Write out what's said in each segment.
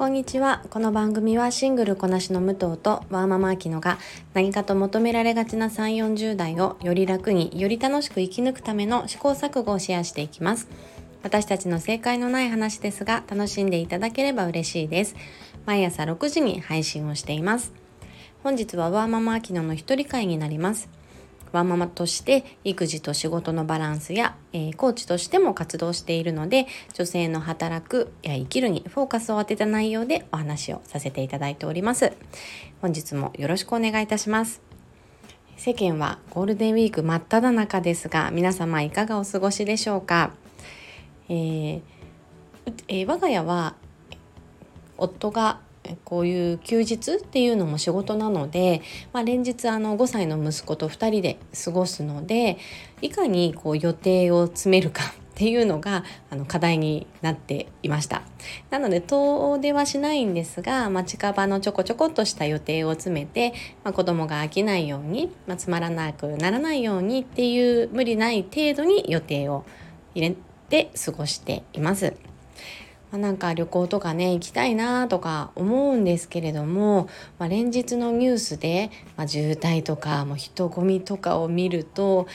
こんにちは。この番組はシングルこなしの武藤とワーママアキノが何かと求められがちな3 4 0代をより楽により楽しく生き抜くための試行錯誤をシェアしていきます。私たちの正解のない話ですが楽しんでいただければ嬉しいです。毎朝6時に配信をしています。本日はワーママアキノの一人会になります。ワンママとして育児と仕事のバランスや、えー、コーチとしても活動しているので女性の働くや生きるにフォーカスを当てた内容でお話をさせていただいております。本日もよろしくお願いいたします。世間はゴールデンウィーク真っ只中ですが皆様いかがお過ごしでしょうか、えーえー、我が家は夫がこういう休日っていうのも仕事なので、まあ、連日あの5歳の息子と2人で過ごすのでいかにこう予定を詰めるかっていうのがあの課題になっていましたなので遠出はしないんですが、まあ、近場のちょこちょこっとした予定を詰めて、まあ、子供が飽きないように、まあ、つまらなくならないようにっていう無理ない程度に予定を入れて過ごしています。まあ、なんか旅行とかね行きたいなとか思うんですけれども、まあ、連日のニュースで、まあ、渋滞とかもう人混みとかを見ると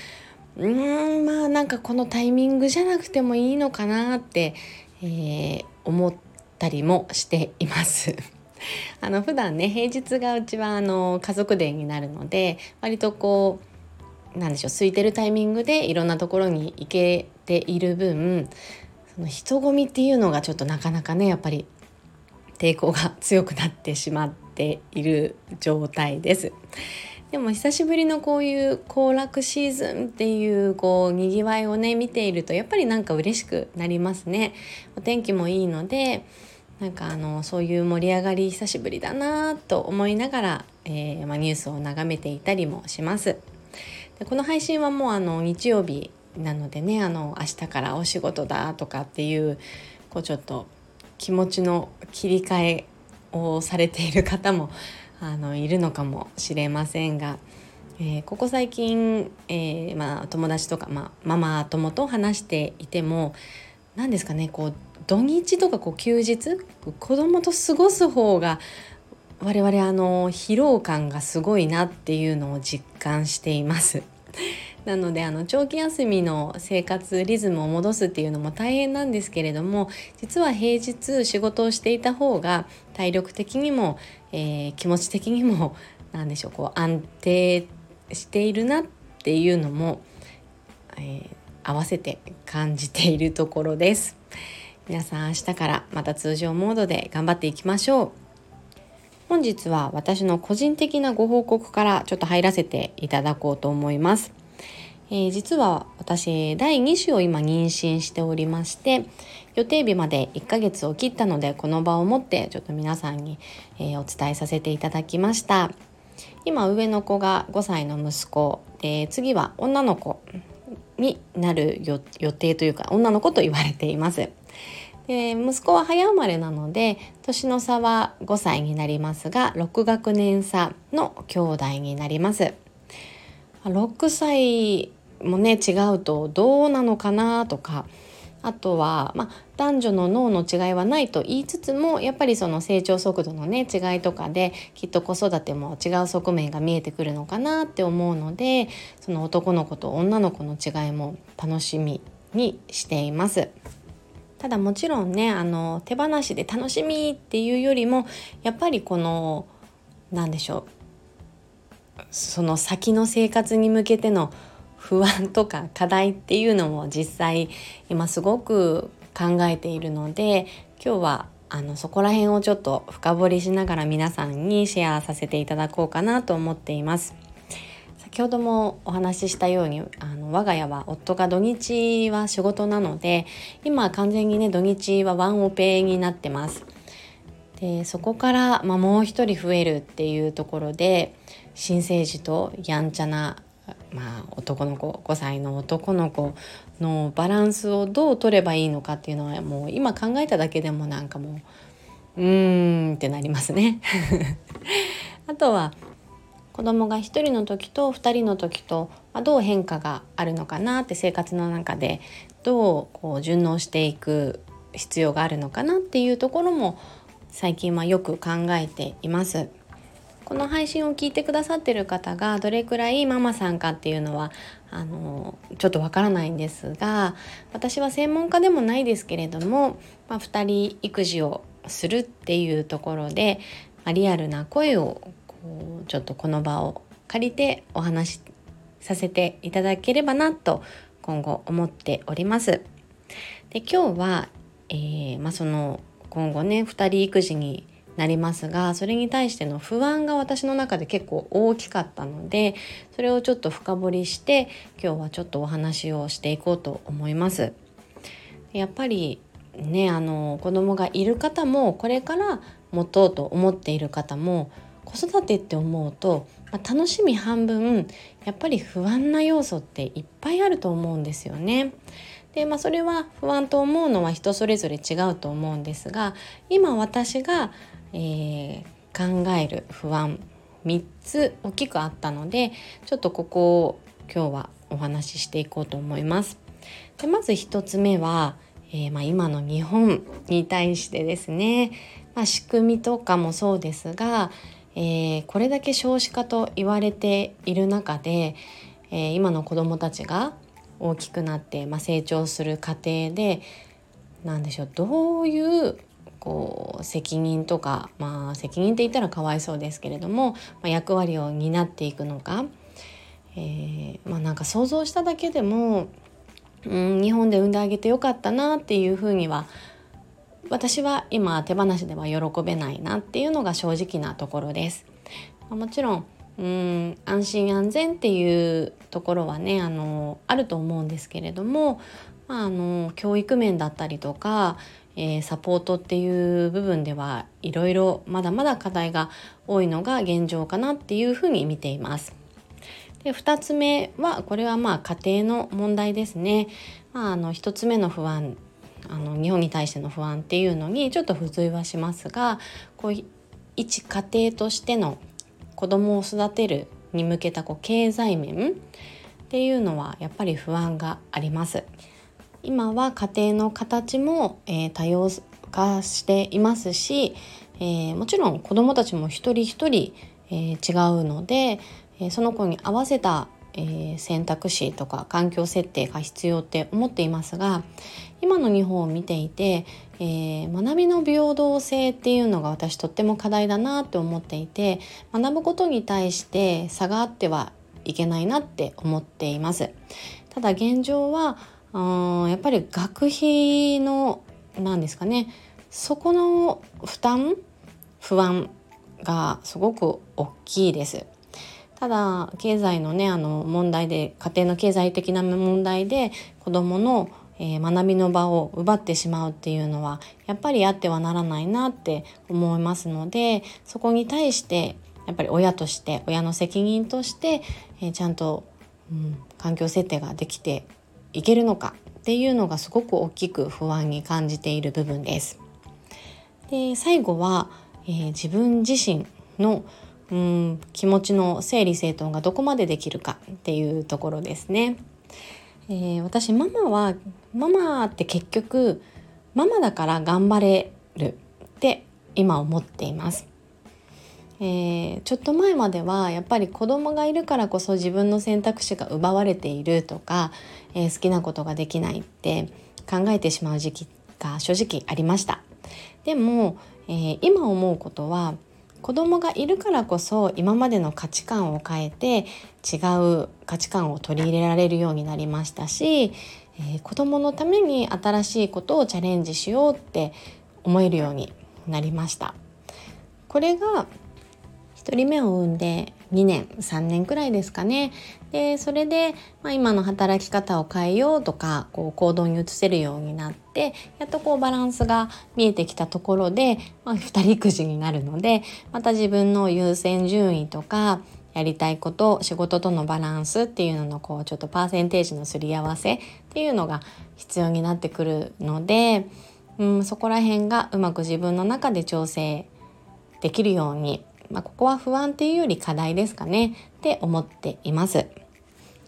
うーんまあなんかこのタイミングじゃなくてもいいのかなって、えー、思ったりもしています。あの普段ね平日がうちはあの家族デーになるので割とこうなんでしょう空いてるタイミングでいろんなところに行けている分その人混みっていうのがちょっとなかなかねやっぱり抵抗が強くなってしまっている状態です。でも久しぶりのこういう行楽シーズンっていうこうにぎわいをね見ているとやっぱりなんか嬉しくなりますね。お天気もいいのでなんかあのそういう盛り上がり久しぶりだなと思いながら、えー、まあ、ニュースを眺めていたりもします。でこの配信はもうあの日曜日なのでねあの明日からお仕事だとかっていうこうちょっと気持ちの切り替えをされている方もあのいるのかもしれませんが、えー、ここ最近、えー、まあ、友達とか、まあ、ママ友と話していても何ですかねこう土日とかこう休日子供と過ごす方が我々あの疲労感がすごいなっていうのを実感しています。なのであの長期休みの生活リズムを戻すっていうのも大変なんですけれども実は平日仕事をしていた方が体力的にも、えー、気持ち的にも何でしょうこう安定しているなっていうのも、えー、合わせて感じているところです。皆さん明日からまた通常モードで頑張っていきましょう。本日は私の個人的なご報告からちょっと入らせていただこうと思います。えー、実は私第2子を今妊娠しておりまして予定日まで1ヶ月を切ったのでこの場をもってちょっと皆さんに、えー、お伝えさせていただきました。今上の子が5歳の息子で次は女の子になる予定というか女の子と言われています。で息子は早生まれなので年の差は5歳になりますが6学年差の兄弟になります。6歳もね違うとどうなのかなとかあとは、まあ、男女の脳の違いはないと言いつつもやっぱりその成長速度のね違いとかできっと子育ても違う側面が見えてくるのかなって思うのでその男の子と女の子の違いも楽しみにしています。ただもちろんねあの手放しで楽しみっていうよりもやっぱりこの何でしょうその先の生活に向けての不安とか課題っていうのも実際今すごく考えているので今日はあのそこら辺をちょっと深掘りしながら皆さんにシェアさせていただこうかなと思っています。先ほどもお話ししたようにあの我が家は夫が土日は仕事なので今完全にね土日はワンオペになってます。でそこから、まあ、もう一人増えるっていうところで新生児とやんちゃなまあ、男の子5歳の男の子のバランスをどう取ればいいのかっていうのはもう今考えただけでもなんかもううーんってなりますね。あとは子供が1人の時と2人の時と、あ、どう変化があるのかなって生活の中でどうこう順応していく必要があるのかなっていうところも最近はよく考えています。この配信を聞いてくださってる方がどれくらいママさんかっていうのはあのちょっとわからないんですが私は専門家でもないですけれども、まあ、2人育児をするっていうところで、まあ、リアルな声をこうちょっとこの場を借りてお話しさせていただければなと今後思っております。で今日は、えー、まあ、その今後ね2人育児になりますがそれに対しての不安が私の中で結構大きかったのでそれをちょっと深掘りして今日はちょっとお話をしていこうと思います。やっぱりねあの子供がいる方もこれから持とうと思っている方も子育てって思うと、まあ、楽しみ半分やっぱり不安な要素っていっぱいあると思うんですよね。でまあそれは不安と思うのは人それぞれ違うと思うんですが今私が、えー、考える不安3つ大きくあったのでちょっとここを今日はお話ししていこうと思います。でまず1つ目は、えー、まあ、今の日本に対してですね、まあ、仕組みとかもそうですが、えー、これだけ少子化と言われている中で、え、今の子どもたちが大きくなって、まあ、成長する過程で何でしょうどういうこう責任とか、まあ、責任って言ったらかわいそうですけれども、まあ、役割を担っていくのか、えー、まあ、なんか想像しただけでも、うん、日本で産んであげてよかったなっていうふうには私は今手放しでは喜べないなっていうのが正直なところです。もちろんうん安心安全っていうところはねあのあると思うんですけれども、まあ、あの教育面だったりとか、えー、サポートっていう部分ではいろいろまだまだ課題が多いのが現状かなっていうふうに見ています。で2つ目はこれはまあ家庭の問題ですね。まあ、あの1つ目の不安あの日本に対しての不安っていうのにちょっと付随はしますがこう一家庭としての子供を育てるに向けたこう経済面っていうのはやっぱり不安があります。今は家庭の形も、えー、多様化していますし、えー、もちろん子どもたちも一人一人、えー、違うので、えその子に合わせたえ、選択肢とか環境設定が必要って思っていますが今の日本を見ていて、え、学びの平等性っていうのが私とっても課題だなって思っていて学ぶことに対して差があってはいけないなって思っています。ただ現状はうんやっぱり学費の何ですかねそこの負担不安がすごく大きいです。ただ経済のねあの問題で家庭の経済的な問題で子どもの、えー、学びの場を奪ってしまうっていうのはやっぱりあってはならないなって思いますのでそこに対してやっぱり親として親の責任として、えー、ちゃんと、うん、環境設定ができていけるのかっていうのがすごく大きく不安に感じている部分です。で最後は、えー、自分自身のうん気持ちの整理整頓がどこまでできるかっていうところですね。えー、私ママはママって結局ママだから頑張れるって今思っています。えー、ちょっと前まではやっぱり子供がいるからこそ自分の選択肢が奪われているとか、えー、好きなことができないって考えてしまう時期が正直ありました。でも、えー、今思うことは子供がいるからこそ今までの価値観を変えて違う価値観を取り入れられるようになりましたし、えー、子供のために新しいことをチャレンジしようって思えるようになりました。これが1人目を産んで2年3年くらいですかね。でそれで、まあ、今の働き方を変えようとかこう行動に移せるようになってやっとこうバランスが見えてきたところで、まあ、2人育児になるのでまた自分の優先順位とかやりたいこと仕事とのバランスっていうののこうちょっとパーセンテージのすり合わせっていうのが必要になってくるので、うん、そこら辺がうまく自分の中で調整できるようにまあ、ここは不安っていうより課題ですかねって思っています。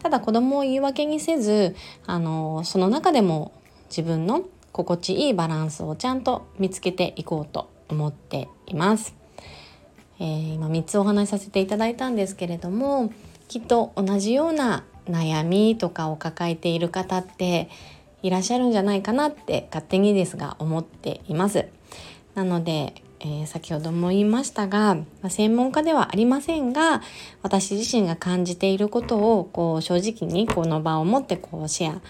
ただ子供を言い訳にせずあのその中でも自分の心地いいバランスをちゃんと見つけていこうと思っています。えー、今3つお話しさせていただいたんですけれどもきっと同じような悩みとかを抱えている方っていらっしゃるんじゃないかなって勝手にですが思っています。なので、えー、先ほども言いましたが、まあ、専門家ではありませんが私自身が感じていることをこう正直にこの場を持ってこうシェア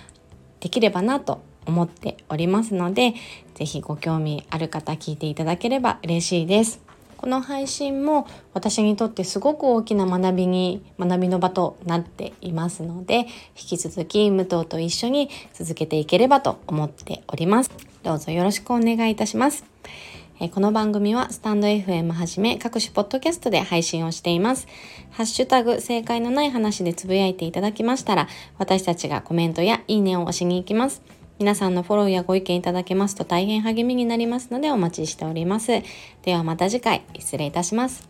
できればなと思っておりますので是非ご興味ある方聞いていただければ嬉しいです。この配信も私にとってすごく大きな学びに学びの場となっていますので引き続き武藤と一緒に続けていければと思っておりますどうぞよろしくお願いいたしますこの番組はスタンド FM はじめ各種ポッドキャストで配信をしています。ハッシュタグ正解のない話でつぶやいていただきましたら私たちがコメントやいいねを押しに行きます。皆さんのフォローやご意見いただけますと大変励みになりますのでお待ちしております。ではまた次回失礼いたします。